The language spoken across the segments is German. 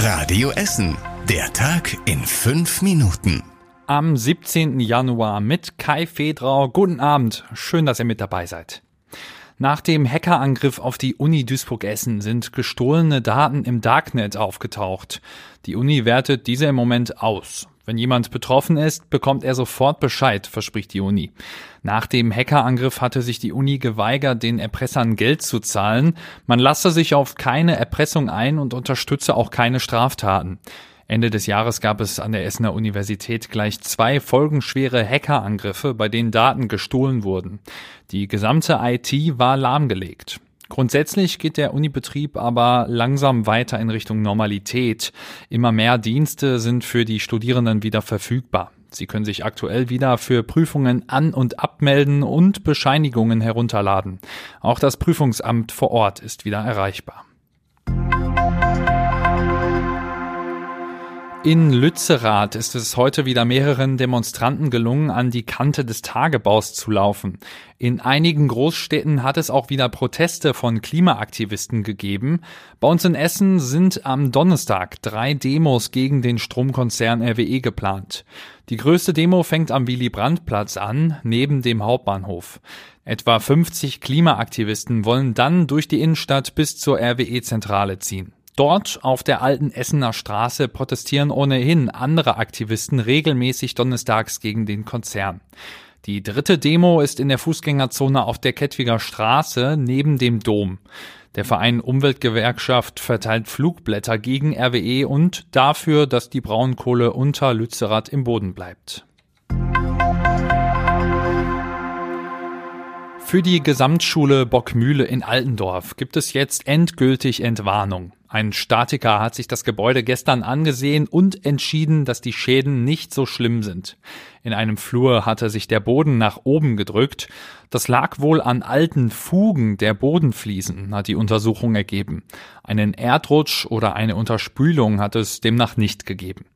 Radio Essen. Der Tag in fünf Minuten. Am 17. Januar mit Kai Fedrau. Guten Abend. Schön, dass ihr mit dabei seid. Nach dem Hackerangriff auf die Uni Duisburg-Essen sind gestohlene Daten im Darknet aufgetaucht. Die Uni wertet diese im Moment aus. Wenn jemand betroffen ist, bekommt er sofort Bescheid, verspricht die Uni. Nach dem Hackerangriff hatte sich die Uni geweigert, den Erpressern Geld zu zahlen. Man lasse sich auf keine Erpressung ein und unterstütze auch keine Straftaten. Ende des Jahres gab es an der Essener Universität gleich zwei folgenschwere Hackerangriffe, bei denen Daten gestohlen wurden. Die gesamte IT war lahmgelegt. Grundsätzlich geht der Unibetrieb aber langsam weiter in Richtung Normalität. Immer mehr Dienste sind für die Studierenden wieder verfügbar. Sie können sich aktuell wieder für Prüfungen an- und abmelden und Bescheinigungen herunterladen. Auch das Prüfungsamt vor Ort ist wieder erreichbar. In Lützerath ist es heute wieder mehreren Demonstranten gelungen, an die Kante des Tagebaus zu laufen. In einigen Großstädten hat es auch wieder Proteste von Klimaaktivisten gegeben. Bei uns in Essen sind am Donnerstag drei Demos gegen den Stromkonzern RWE geplant. Die größte Demo fängt am Willy-Brandt-Platz an, neben dem Hauptbahnhof. Etwa 50 Klimaaktivisten wollen dann durch die Innenstadt bis zur RWE-Zentrale ziehen. Dort auf der alten Essener Straße protestieren ohnehin andere Aktivisten regelmäßig donnerstags gegen den Konzern. Die dritte Demo ist in der Fußgängerzone auf der Kettwiger Straße neben dem Dom. Der Verein Umweltgewerkschaft verteilt Flugblätter gegen RWE und dafür, dass die Braunkohle unter Lützerath im Boden bleibt. Für die Gesamtschule Bockmühle in Altendorf gibt es jetzt endgültig Entwarnung. Ein Statiker hat sich das Gebäude gestern angesehen und entschieden, dass die Schäden nicht so schlimm sind. In einem Flur hatte sich der Boden nach oben gedrückt. Das lag wohl an alten Fugen der Bodenfliesen, hat die Untersuchung ergeben. Einen Erdrutsch oder eine Unterspülung hat es demnach nicht gegeben.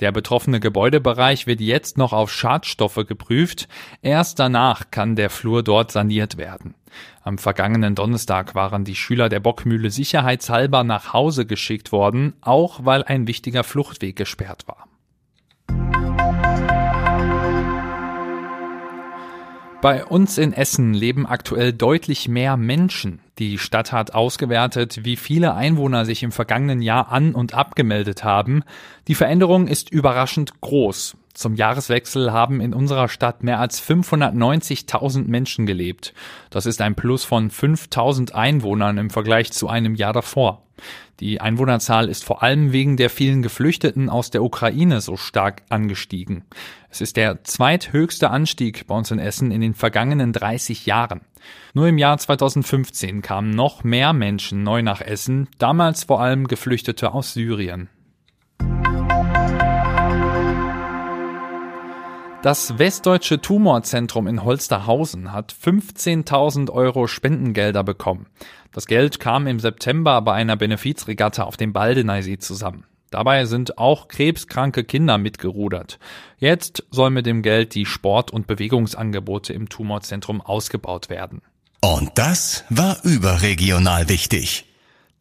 Der betroffene Gebäudebereich wird jetzt noch auf Schadstoffe geprüft. Erst danach kann der Flur dort saniert werden. Am vergangenen Donnerstag waren die Schüler der Bockmühle sicherheitshalber nach Hause geschickt worden, auch weil ein wichtiger Fluchtweg gesperrt war. Bei uns in Essen leben aktuell deutlich mehr Menschen. Die Stadt hat ausgewertet, wie viele Einwohner sich im vergangenen Jahr an und abgemeldet haben. Die Veränderung ist überraschend groß. Zum Jahreswechsel haben in unserer Stadt mehr als 590.000 Menschen gelebt. Das ist ein Plus von 5.000 Einwohnern im Vergleich zu einem Jahr davor. Die Einwohnerzahl ist vor allem wegen der vielen Geflüchteten aus der Ukraine so stark angestiegen. Es ist der zweithöchste Anstieg bei uns in Essen in den vergangenen 30 Jahren. Nur im Jahr 2015 kamen noch mehr Menschen neu nach Essen, damals vor allem Geflüchtete aus Syrien. Das Westdeutsche Tumorzentrum in Holsterhausen hat 15.000 Euro Spendengelder bekommen. Das Geld kam im September bei einer Benefizregatta auf dem Baldeneysee zusammen. Dabei sind auch krebskranke Kinder mitgerudert. Jetzt soll mit dem Geld die Sport- und Bewegungsangebote im Tumorzentrum ausgebaut werden. Und das war überregional wichtig.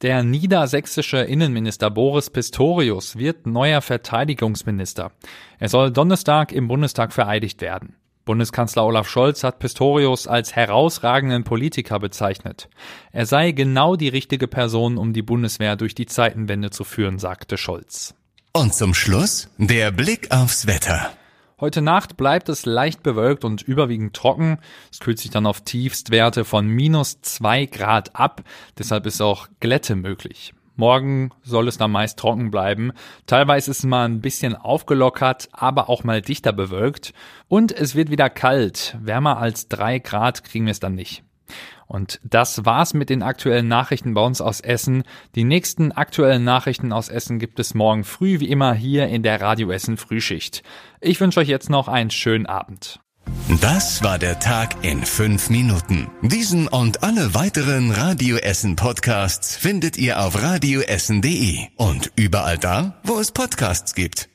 Der niedersächsische Innenminister Boris Pistorius wird neuer Verteidigungsminister. Er soll Donnerstag im Bundestag vereidigt werden. Bundeskanzler Olaf Scholz hat Pistorius als herausragenden Politiker bezeichnet. Er sei genau die richtige Person, um die Bundeswehr durch die Zeitenwende zu führen, sagte Scholz. Und zum Schluss der Blick aufs Wetter. Heute Nacht bleibt es leicht bewölkt und überwiegend trocken. Es kühlt sich dann auf Tiefstwerte von minus zwei Grad ab. Deshalb ist auch Glätte möglich. Morgen soll es dann meist trocken bleiben. Teilweise ist es mal ein bisschen aufgelockert, aber auch mal dichter bewölkt. Und es wird wieder kalt. Wärmer als drei Grad kriegen wir es dann nicht. Und das war's mit den aktuellen Nachrichten bei uns aus Essen. Die nächsten aktuellen Nachrichten aus Essen gibt es morgen früh wie immer hier in der Radio Essen Frühschicht. Ich wünsche euch jetzt noch einen schönen Abend. Das war der Tag in fünf Minuten. Diesen und alle weiteren Radio Essen Podcasts findet ihr auf radioessen.de und überall da, wo es Podcasts gibt.